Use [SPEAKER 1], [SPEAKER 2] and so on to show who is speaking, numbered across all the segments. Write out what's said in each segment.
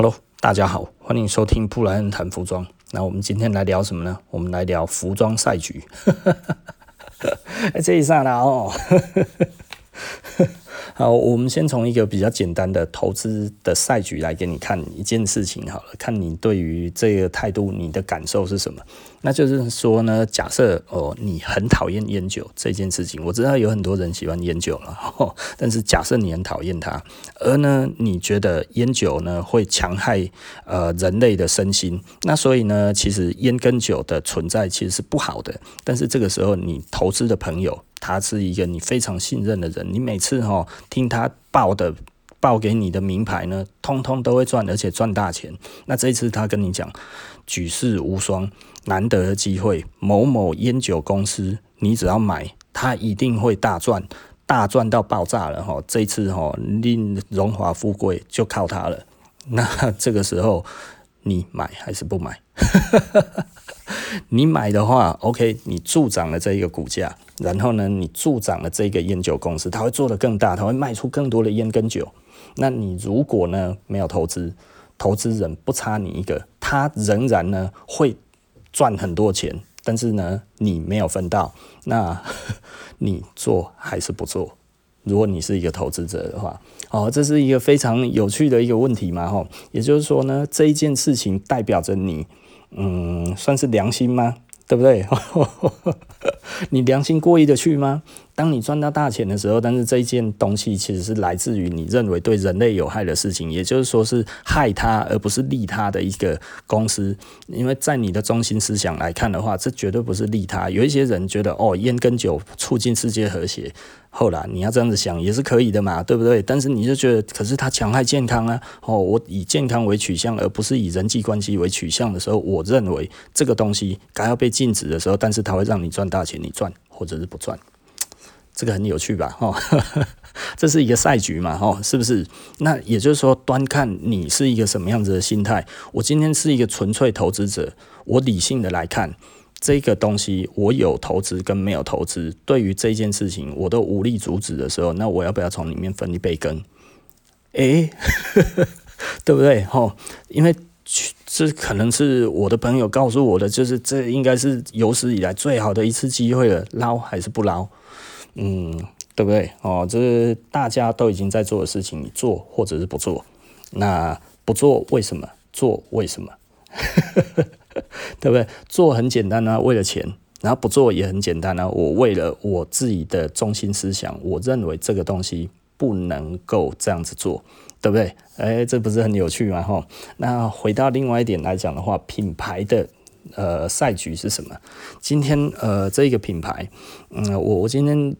[SPEAKER 1] Hello，大家好，欢迎收听布莱恩谈服装。那我们今天来聊什么呢？我们来聊服装赛局。哎，这一刹那哦。好，我们先从一个比较简单的投资的赛局来给你看一件事情好了，看你对于这个态度，你的感受是什么？那就是说呢，假设哦，你很讨厌烟酒这件事情，我知道有很多人喜欢烟酒了，但是假设你很讨厌它，而呢，你觉得烟酒呢会强害呃人类的身心，那所以呢，其实烟跟酒的存在其实是不好的，但是这个时候你投资的朋友。他是一个你非常信任的人，你每次哈听他报的报给你的名牌呢，通通都会赚，而且赚大钱。那这一次他跟你讲举世无双，难得的机会，某某烟酒公司，你只要买，他一定会大赚，大赚到爆炸了哈。这一次哈，你荣华富贵就靠他了。那这个时候你买还是不买？你买的话，OK，你助长了这一个股价。然后呢，你助长了这个烟酒公司，它会做得更大，它会卖出更多的烟跟酒。那你如果呢没有投资，投资人不差你一个，他仍然呢会赚很多钱，但是呢你没有分到，那你做还是不做？如果你是一个投资者的话，哦，这是一个非常有趣的一个问题嘛，吼，也就是说呢，这一件事情代表着你，嗯，算是良心吗？对不对？你良心过意的去吗？当你赚到大钱的时候，但是这一件东西其实是来自于你认为对人类有害的事情，也就是说是害他而不是利他的一个公司。因为在你的中心思想来看的话，这绝对不是利他。有一些人觉得哦，烟跟酒促进世界和谐，后来你要这样子想也是可以的嘛，对不对？但是你就觉得，可是它强害健康啊！哦，我以健康为取向，而不是以人际关系为取向的时候，我认为这个东西该要被禁止的时候，但是它会让你赚大钱，你赚或者是不赚。这个很有趣吧？哈，这是一个赛局嘛？哈，是不是？那也就是说，端看你是一个什么样子的心态。我今天是一个纯粹投资者，我理性的来看这个东西，我有投资跟没有投资，对于这件事情我都无力阻止的时候，那我要不要从里面分一杯羹？诶，对不对？哈，因为这可能是我的朋友告诉我的，就是这应该是有史以来最好的一次机会了，捞还是不捞？嗯，对不对？哦，这是大家都已经在做的事情，你做或者是不做。那不做为什么？做为什么？对不对？做很简单啊，为了钱。然后不做也很简单啊，我为了我自己的中心思想，我认为这个东西不能够这样子做，对不对？哎，这不是很有趣吗？哈。那回到另外一点来讲的话，品牌的。呃，赛局是什么？今天呃，这一个品牌，嗯，我我今天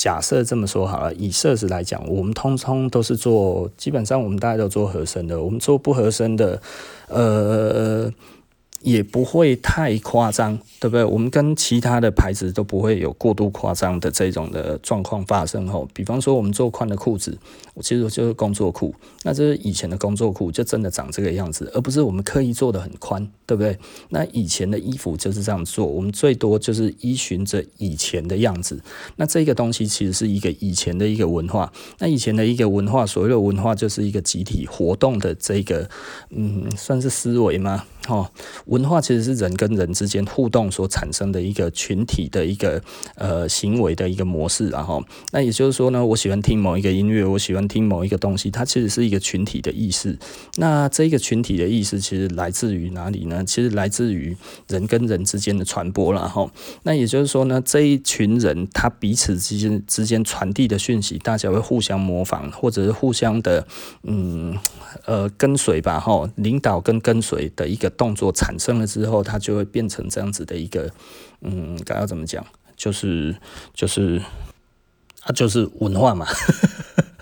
[SPEAKER 1] 假设这么说好了，以设置来讲，我们通通都是做，基本上我们大家都做合身的，我们做不合身的，呃。也不会太夸张，对不对？我们跟其他的牌子都不会有过度夸张的这种的状况发生吼，比方说我们做宽的裤子，我其实就是工作裤，那这是以前的工作裤，就真的长这个样子，而不是我们刻意做的很宽，对不对？那以前的衣服就是这样做，我们最多就是依循着以前的样子。那这个东西其实是一个以前的一个文化，那以前的一个文化，所谓的文化就是一个集体活动的这个，嗯，算是思维吗？哦，文化其实是人跟人之间互动所产生的一个群体的一个呃行为的一个模式，然后那也就是说呢，我喜欢听某一个音乐，我喜欢听某一个东西，它其实是一个群体的意识。那这个群体的意识其实来自于哪里呢？其实来自于人跟人之间的传播，了哈那也就是说呢，这一群人他彼此之间之间传递的讯息，大家会互相模仿，或者是互相的嗯呃跟随吧，哈，领导跟跟随的一个。动作产生了之后，它就会变成这样子的一个，嗯，该要怎么讲？就是就是啊，就是文化嘛。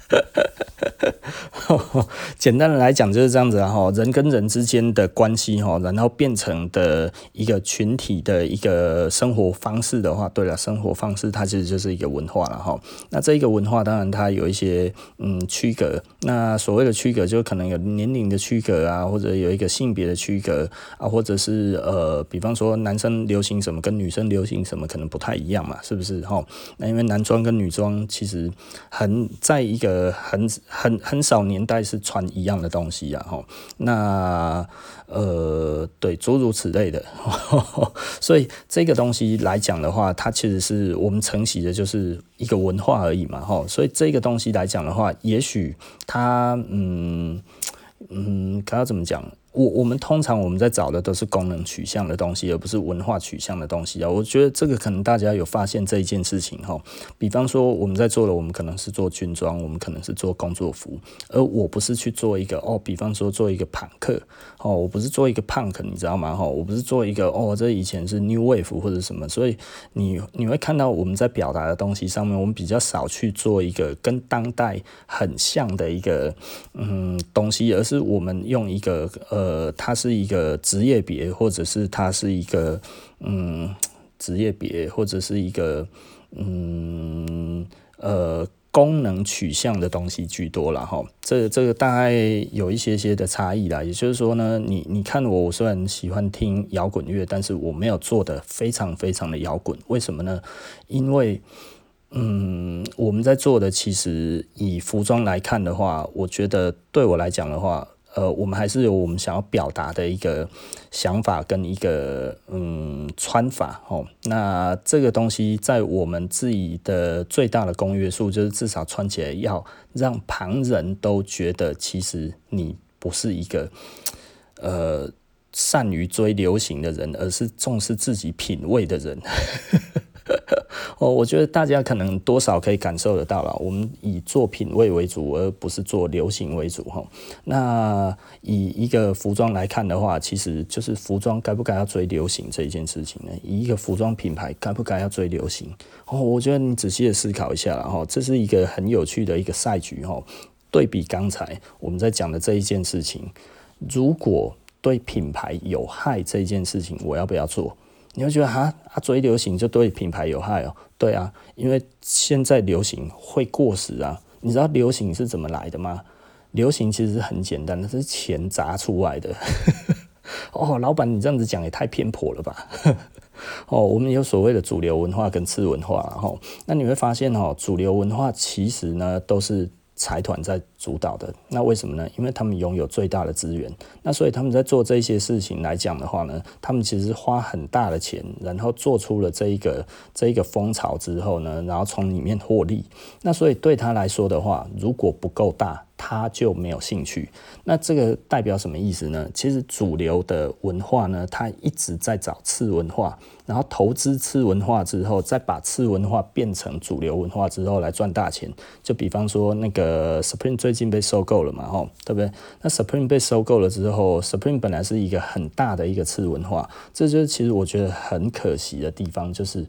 [SPEAKER 1] 简单的来讲就是这样子哈，人跟人之间的关系哈，然后变成的一个群体的一个生活方式的话，对了，生活方式它其实就是一个文化了哈。那这一个文化当然它有一些嗯区隔，那所谓的区隔就可能有年龄的区隔啊，或者有一个性别的区隔啊，或者是呃，比方说男生流行什么跟女生流行什么可能不太一样嘛，是不是哈？那因为男装跟女装其实很在一个。呃很很很少年代是穿一样的东西啊，哈，那呃，对，诸如此类的，所以这个东西来讲的话，它其实是我们承袭的就是一个文化而已嘛，哈，所以这个东西来讲的话，也许它，嗯嗯，该要怎么讲？我我们通常我们在找的都是功能取向的东西，而不是文化取向的东西啊。我觉得这个可能大家有发现这一件事情哈。比方说我们在做的，我们可能是做军装，我们可能是做工作服，而我不是去做一个哦，比方说做一个朋克哦，我不是做一个 punk，你知道吗？哈，我不是做一个哦，这以前是 new wave 或者什么，所以你你会看到我们在表达的东西上面，我们比较少去做一个跟当代很像的一个嗯东西，而是我们用一个呃。呃，它是一个职业别，或者是它是一个嗯职业别，或者是一个嗯呃功能取向的东西居多了哈。这这个大概有一些些的差异啦。也就是说呢，你你看我，我虽然喜欢听摇滚乐，但是我没有做的非常非常的摇滚。为什么呢？因为嗯，我们在做的其实以服装来看的话，我觉得对我来讲的话。呃，我们还是有我们想要表达的一个想法跟一个嗯穿法哦。那这个东西在我们自己的最大的公约数，就是至少穿起来要让旁人都觉得，其实你不是一个呃善于追流行的人，而是重视自己品味的人。哦，我觉得大家可能多少可以感受得到了。我们以做品味为主，而不是做流行为主。哈，那以一个服装来看的话，其实就是服装该不该要追流行这一件事情呢？以一个服装品牌该不该要追流行？哦，我觉得你仔细的思考一下，了哈这是一个很有趣的一个赛局。哈，对比刚才我们在讲的这一件事情，如果对品牌有害这一件事情，我要不要做？你会觉得哈啊，追流行就对品牌有害哦？对啊，因为现在流行会过时啊。你知道流行是怎么来的吗？流行其实是很简单的，是钱砸出来的。哦，老板，你这样子讲也太偏颇了吧？哦，我们有所谓的主流文化跟次文化，然后那你会发现哦，主流文化其实呢都是。财团在主导的，那为什么呢？因为他们拥有最大的资源，那所以他们在做这些事情来讲的话呢，他们其实花很大的钱，然后做出了这一个这一个风潮之后呢，然后从里面获利。那所以对他来说的话，如果不够大，他就没有兴趣。那这个代表什么意思呢？其实主流的文化呢，它一直在找次文化。然后投资次文化之后，再把次文化变成主流文化之后来赚大钱。就比方说那个 Supreme 最近被收购了嘛，吼，对不对？那 Supreme 被收购了之后，Supreme 本来是一个很大的一个次文化，这就是其实我觉得很可惜的地方，就是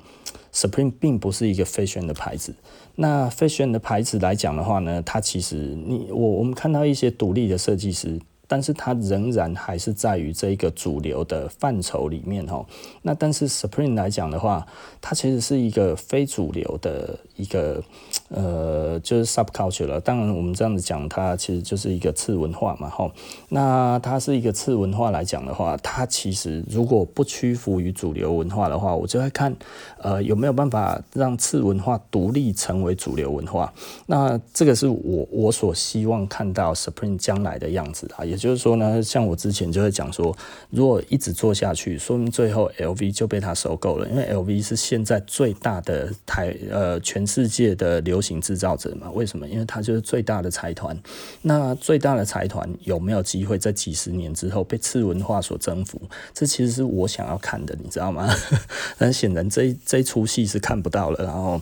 [SPEAKER 1] Supreme 并不是一个 fashion 的牌子。那 fashion 的牌子来讲的话呢，它其实你我我们看到一些独立的设计师。但是它仍然还是在于这一个主流的范畴里面哈。那但是 Supreme 来讲的话，它其实是一个非主流的一个呃，就是 subculture 了。当然我们这样子讲，它其实就是一个次文化嘛哈。那它是一个次文化来讲的话，它其实如果不屈服于主流文化的话，我就会看呃有没有办法让次文化独立成为主流文化。那这个是我我所希望看到 Supreme 将来的样子啊，也。就是说呢，像我之前就会讲说，如果一直做下去，说明最后 LV 就被他收购了，因为 LV 是现在最大的台呃全世界的流行制造者嘛。为什么？因为他就是最大的财团。那最大的财团有没有机会在几十年之后被次文化所征服？这其实是我想要看的，你知道吗？但显然这这出戏是看不到了，然后。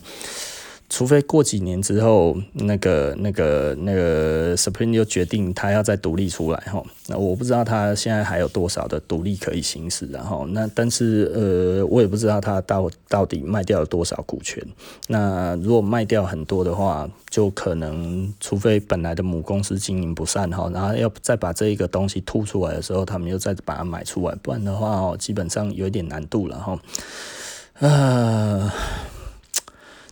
[SPEAKER 1] 除非过几年之后，那个、那个、那个 Supreme 又决定他要再独立出来哈，那我不知道他现在还有多少的独立可以行使，然后那但是呃，我也不知道他到到底卖掉了多少股权。那如果卖掉很多的话，就可能除非本来的母公司经营不善哈，然后要再把这一个东西吐出来的时候，他们又再把它买出来，不然的话哦，基本上有一点难度了哈，呃。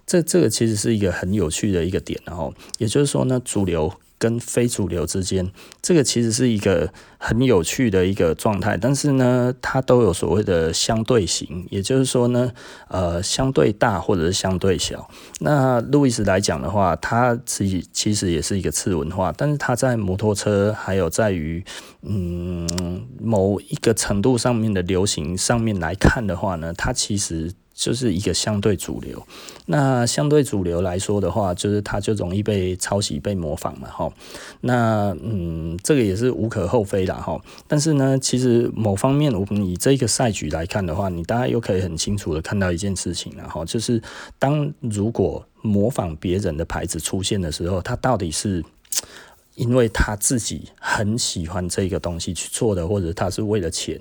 [SPEAKER 1] 这这个其实是一个很有趣的一个点，然后也就是说呢，主流跟非主流之间，这个其实是一个很有趣的一个状态，但是呢，它都有所谓的相对性，也就是说呢，呃，相对大或者是相对小。那路易斯来讲的话，他自己其实也是一个次文化，但是它在摩托车还有在于嗯某一个程度上面的流行上面来看的话呢，它其实。就是一个相对主流，那相对主流来说的话，就是它就容易被抄袭、被模仿嘛，哈。那嗯，这个也是无可厚非的，哈。但是呢，其实某方面，我们以这个赛局来看的话，你大家又可以很清楚的看到一件事情，了哈就是当如果模仿别人的牌子出现的时候，它到底是因为他自己很喜欢这个东西去做的，或者他是为了钱？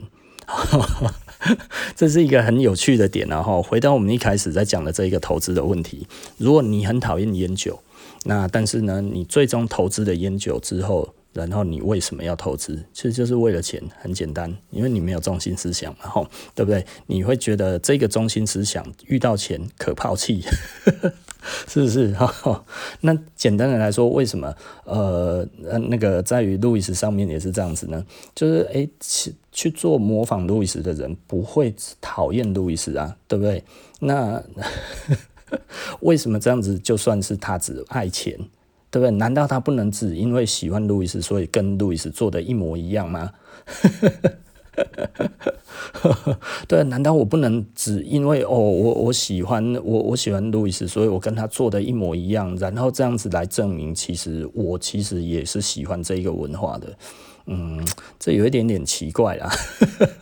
[SPEAKER 1] 这是一个很有趣的点，然后回到我们一开始在讲的这一个投资的问题。如果你很讨厌烟酒，那但是呢，你最终投资了烟酒之后，然后你为什么要投资？其实就是为了钱，很简单，因为你没有中心思想嘛，吼，对不对？你会觉得这个中心思想遇到钱可抛弃。是不是？那简单的来说，为什么？呃，那个在于路易斯上面也是这样子呢？就是诶，去去做模仿路易斯的人不会讨厌路易斯啊，对不对？那 为什么这样子？就算是他只爱钱，对不对？难道他不能只因为喜欢路易斯，所以跟路易斯做的一模一样吗？对，难道我不能只因为哦，我我喜欢我我喜欢路易斯，所以我跟他做的一模一样，然后这样子来证明，其实我其实也是喜欢这一个文化的。嗯，这有一点点奇怪啦，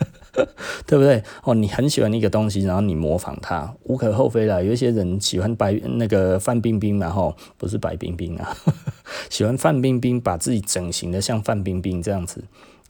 [SPEAKER 1] 对不对？哦，你很喜欢一个东西，然后你模仿它，无可厚非啦。有一些人喜欢白那个范冰冰嘛，吼，不是白冰冰啊，喜欢范冰冰，把自己整形的像范冰冰这样子。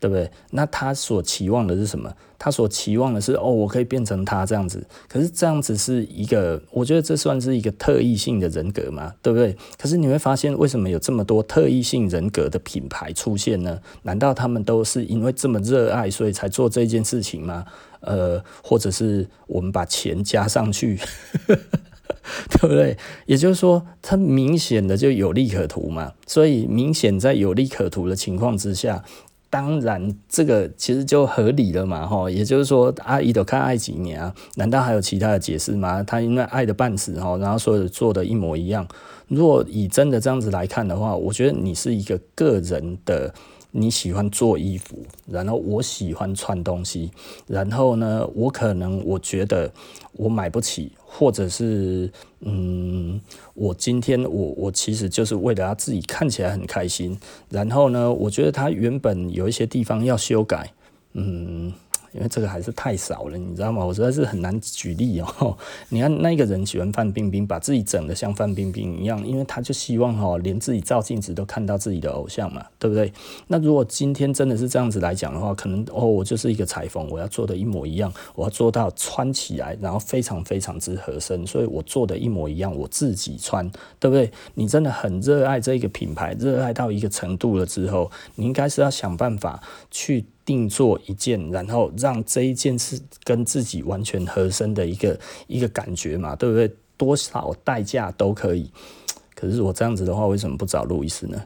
[SPEAKER 1] 对不对？那他所期望的是什么？他所期望的是哦，我可以变成他这样子。可是这样子是一个，我觉得这算是一个特异性的人格嘛，对不对？可是你会发现，为什么有这么多特异性人格的品牌出现呢？难道他们都是因为这么热爱，所以才做这件事情吗？呃，或者是我们把钱加上去，对不对？也就是说，它明显的就有利可图嘛。所以明显在有利可图的情况之下。当然，这个其实就合理了嘛，哈，也就是说，阿姨都看爱几年啊？难道还有其他的解释吗？他因为爱的半死，哈，然后所有做的一模一样。如果以真的这样子来看的话，我觉得你是一个个人的。你喜欢做衣服，然后我喜欢穿东西，然后呢，我可能我觉得我买不起，或者是嗯，我今天我我其实就是为了他自己看起来很开心，然后呢，我觉得他原本有一些地方要修改，嗯。因为这个还是太少了，你知道吗？我实在是很难举例哦。你看那个人喜欢范冰冰，把自己整得像范冰冰一样，因为他就希望哦，连自己照镜子都看到自己的偶像嘛，对不对？那如果今天真的是这样子来讲的话，可能哦，我就是一个裁缝，我要做的一模一样，我要做到穿起来，然后非常非常之合身，所以我做的一模一样，我自己穿，对不对？你真的很热爱这个品牌，热爱到一个程度了之后，你应该是要想办法去。定做一件，然后让这一件是跟自己完全合身的一个一个感觉嘛，对不对？多少代价都可以。可是我这样子的话，为什么不找路易斯呢？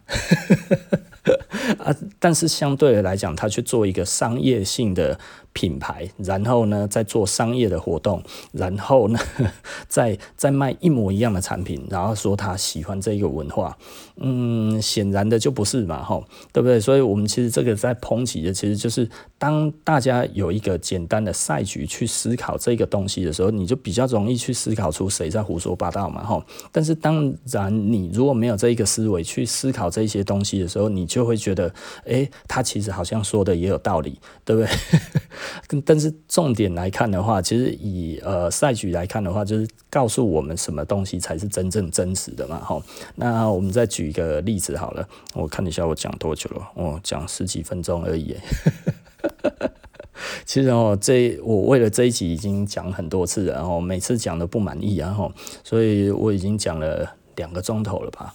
[SPEAKER 1] 啊，但是相对来讲，他去做一个商业性的。品牌，然后呢，再做商业的活动，然后呢，再再卖一模一样的产品，然后说他喜欢这个文化，嗯，显然的就不是嘛，吼，对不对？所以，我们其实这个在抨击的，其实就是当大家有一个简单的赛局去思考这个东西的时候，你就比较容易去思考出谁在胡说八道嘛，吼。但是，当然你如果没有这一个思维去思考这些东西的时候，你就会觉得，诶，他其实好像说的也有道理，对不对？但是重点来看的话，其实以呃赛局来看的话，就是告诉我们什么东西才是真正真实的嘛，哈。那我们再举一个例子好了，我看一下我讲多久了，我讲十几分钟而已。其实哦，这我为了这一集已经讲很多次了，然后每次讲的不满意，然后所以我已经讲了两个钟头了吧。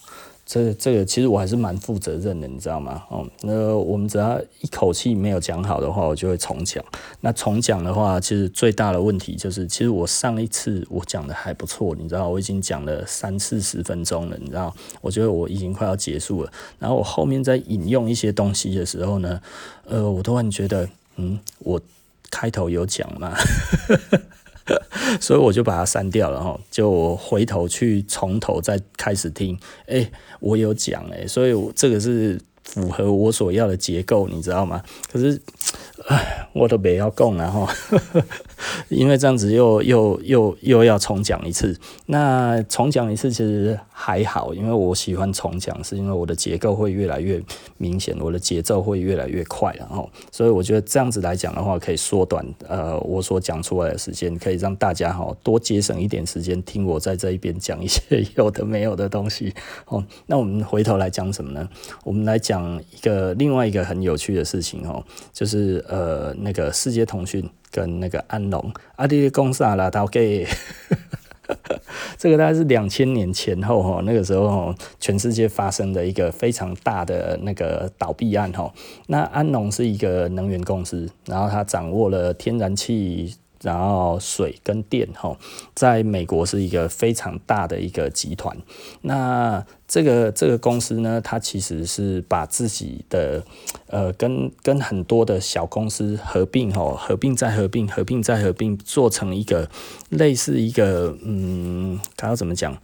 [SPEAKER 1] 这个、这个其实我还是蛮负责任的，你知道吗？哦，那我们只要一口气没有讲好的话，我就会重讲。那重讲的话，其实最大的问题就是，其实我上一次我讲的还不错，你知道，我已经讲了三四十分钟了，你知道，我觉得我已经快要结束了。然后我后面在引用一些东西的时候呢，呃，我突然觉得，嗯，我开头有讲吗？所以我就把它删掉了哈，就回头去从头再开始听。哎、我有讲哎，所以这个是符合我所要的结构，你知道吗？可是，哎，我都不要讲了哈。因为这样子又又又又要重讲一次，那重讲一次其实还好，因为我喜欢重讲，是因为我的结构会越来越明显，我的节奏会越来越快，然后，所以我觉得这样子来讲的话，可以缩短呃我所讲出来的时间，可以让大家哈多节省一点时间听我在这一边讲一些有的没有的东西。哦，那我们回头来讲什么呢？我们来讲一个另外一个很有趣的事情哦，就是呃那个世界通讯。跟那个安农，阿弟讲啥啦？他给 这个大概是两千年前后哈，那个时候全世界发生的一个非常大的那个倒闭案哈。那安农是一个能源公司，然后他掌握了天然气。然后水跟电哈，在美国是一个非常大的一个集团。那这个这个公司呢，它其实是把自己的呃跟跟很多的小公司合并哈，合并再合并，合并再合并，做成一个类似一个嗯，它要怎么讲？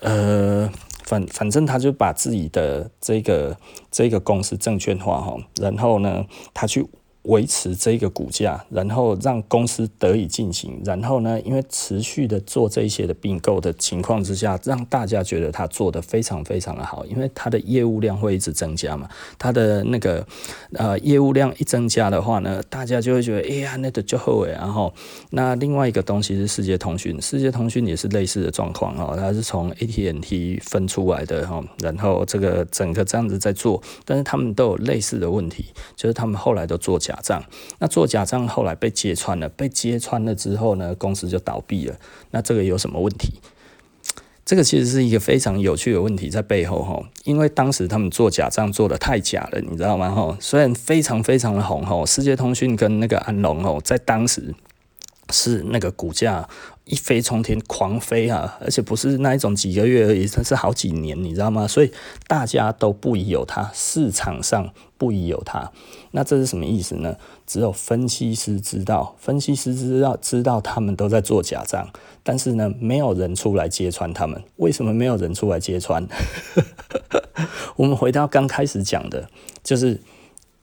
[SPEAKER 1] 呃，反反正他就把自己的这个这个公司证券化哈，然后呢，他去。维持这个股价，然后让公司得以进行，然后呢，因为持续的做这一些的并购的情况之下，让大家觉得他做得非常非常的好，因为他的业务量会一直增加嘛，他的那个呃业务量一增加的话呢，大家就会觉得哎呀，那个就好哎，然后那另外一个东西是世界通讯，世界通讯也是类似的状况哦，它是从 AT&T 分出来的哈，然后这个整个这样子在做，但是他们都有类似的问题，就是他们后来都做假。假账，那做假账后来被揭穿了，被揭穿了之后呢，公司就倒闭了。那这个有什么问题？这个其实是一个非常有趣的问题在背后哈，因为当时他们做假账做得太假了，你知道吗？哈，虽然非常非常的红哈，世界通讯跟那个安龙哦，在当时是那个股价。一飞冲天，狂飞啊！而且不是那一种几个月而已，它是好几年，你知道吗？所以大家都不疑有他，市场上不疑有他。那这是什么意思呢？只有分析师知道，分析师知道知道他们都在做假账，但是呢，没有人出来揭穿他们。为什么没有人出来揭穿？我们回到刚开始讲的，就是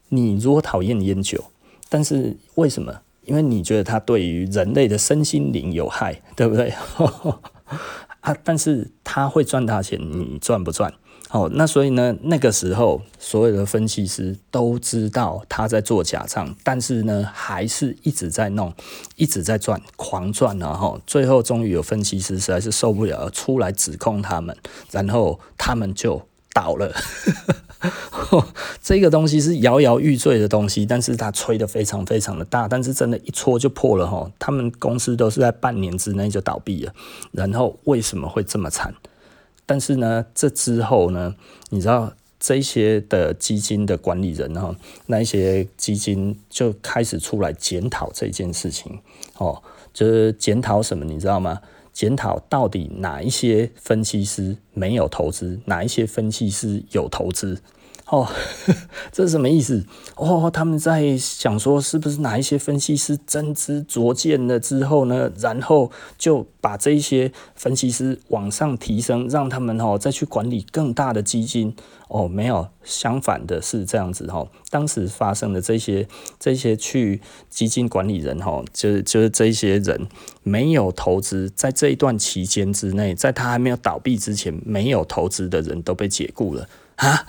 [SPEAKER 1] 你如果讨厌烟酒，但是为什么？因为你觉得它对于人类的身心灵有害，对不对？啊，但是它会赚大钱，你赚不赚？好，那所以呢，那个时候所有的分析师都知道他在做假账，但是呢，还是一直在弄，一直在赚，狂赚，然后最后终于有分析师实在是受不了，出来指控他们，然后他们就倒了。这个东西是摇摇欲坠的东西，但是它吹得非常非常的大，但是真的，一戳就破了哈。他们公司都是在半年之内就倒闭了，然后为什么会这么惨？但是呢，这之后呢，你知道这些的基金的管理人哈，那一些基金就开始出来检讨这件事情哦，就是检讨什么，你知道吗？检讨到底哪一些分析师没有投资，哪一些分析师有投资？哦，这是什么意思？哦，他们在想说，是不是哪一些分析师真知灼见了之后呢，然后就把这一些分析师往上提升，让他们哦再去管理更大的基金？哦，没有，相反的是这样子哈。当时发生的这些这些去基金管理人哈，就是就是这些人没有投资，在这一段期间之内，在他还没有倒闭之前，没有投资的人都被解雇了。啊，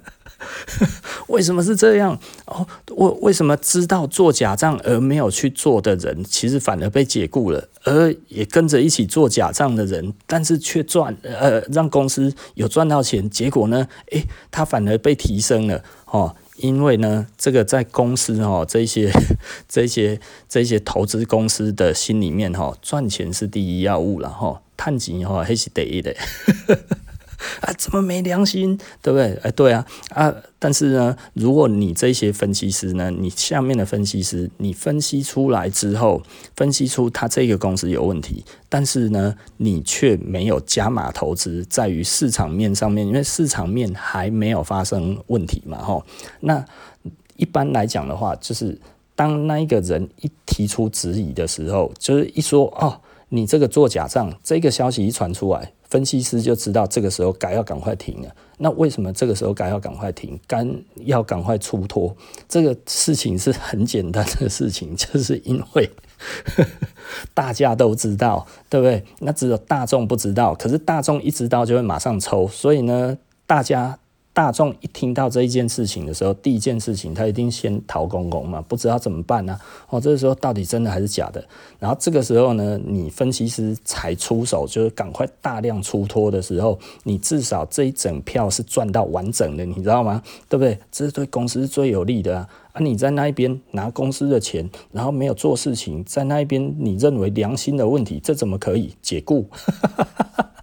[SPEAKER 1] 为什么是这样？哦，为为什么知道做假账而没有去做的人，其实反而被解雇了，而也跟着一起做假账的人，但是却赚，呃，让公司有赚到钱，结果呢，诶，他反而被提升了，哦，因为呢，这个在公司哦，这些 这些这些投资公司的心里面哈，赚钱是第一要务了哈，赚钱哈还是第一的。啊，怎么没良心，对不对？哎，对啊，啊，但是呢，如果你这些分析师呢，你下面的分析师，你分析出来之后，分析出他这个公司有问题，但是呢，你却没有加码投资，在于市场面上面，因为市场面还没有发生问题嘛，吼，那一般来讲的话，就是当那一个人一提出质疑的时候，就是一说哦。你这个做假账，这个消息一传出来，分析师就知道这个时候该要赶快停了。那为什么这个时候该要赶快停，该要赶快出脱？这个事情是很简单的事情，就是因为 大家都知道，对不对？那只有大众不知道，可是大众一知道就会马上抽，所以呢，大家。大众一听到这一件事情的时候，第一件事情他一定先逃公公嘛，不知道怎么办呢、哦，这个时候到底真的还是假的？然后这个时候呢，你分析师才出手，就是赶快大量出脱的时候，你至少这一整票是赚到完整的，你知道吗？对不对？这是对公司最有利的啊！啊，你在那一边拿公司的钱，然后没有做事情，在那一边你认为良心的问题，这怎么可以解雇？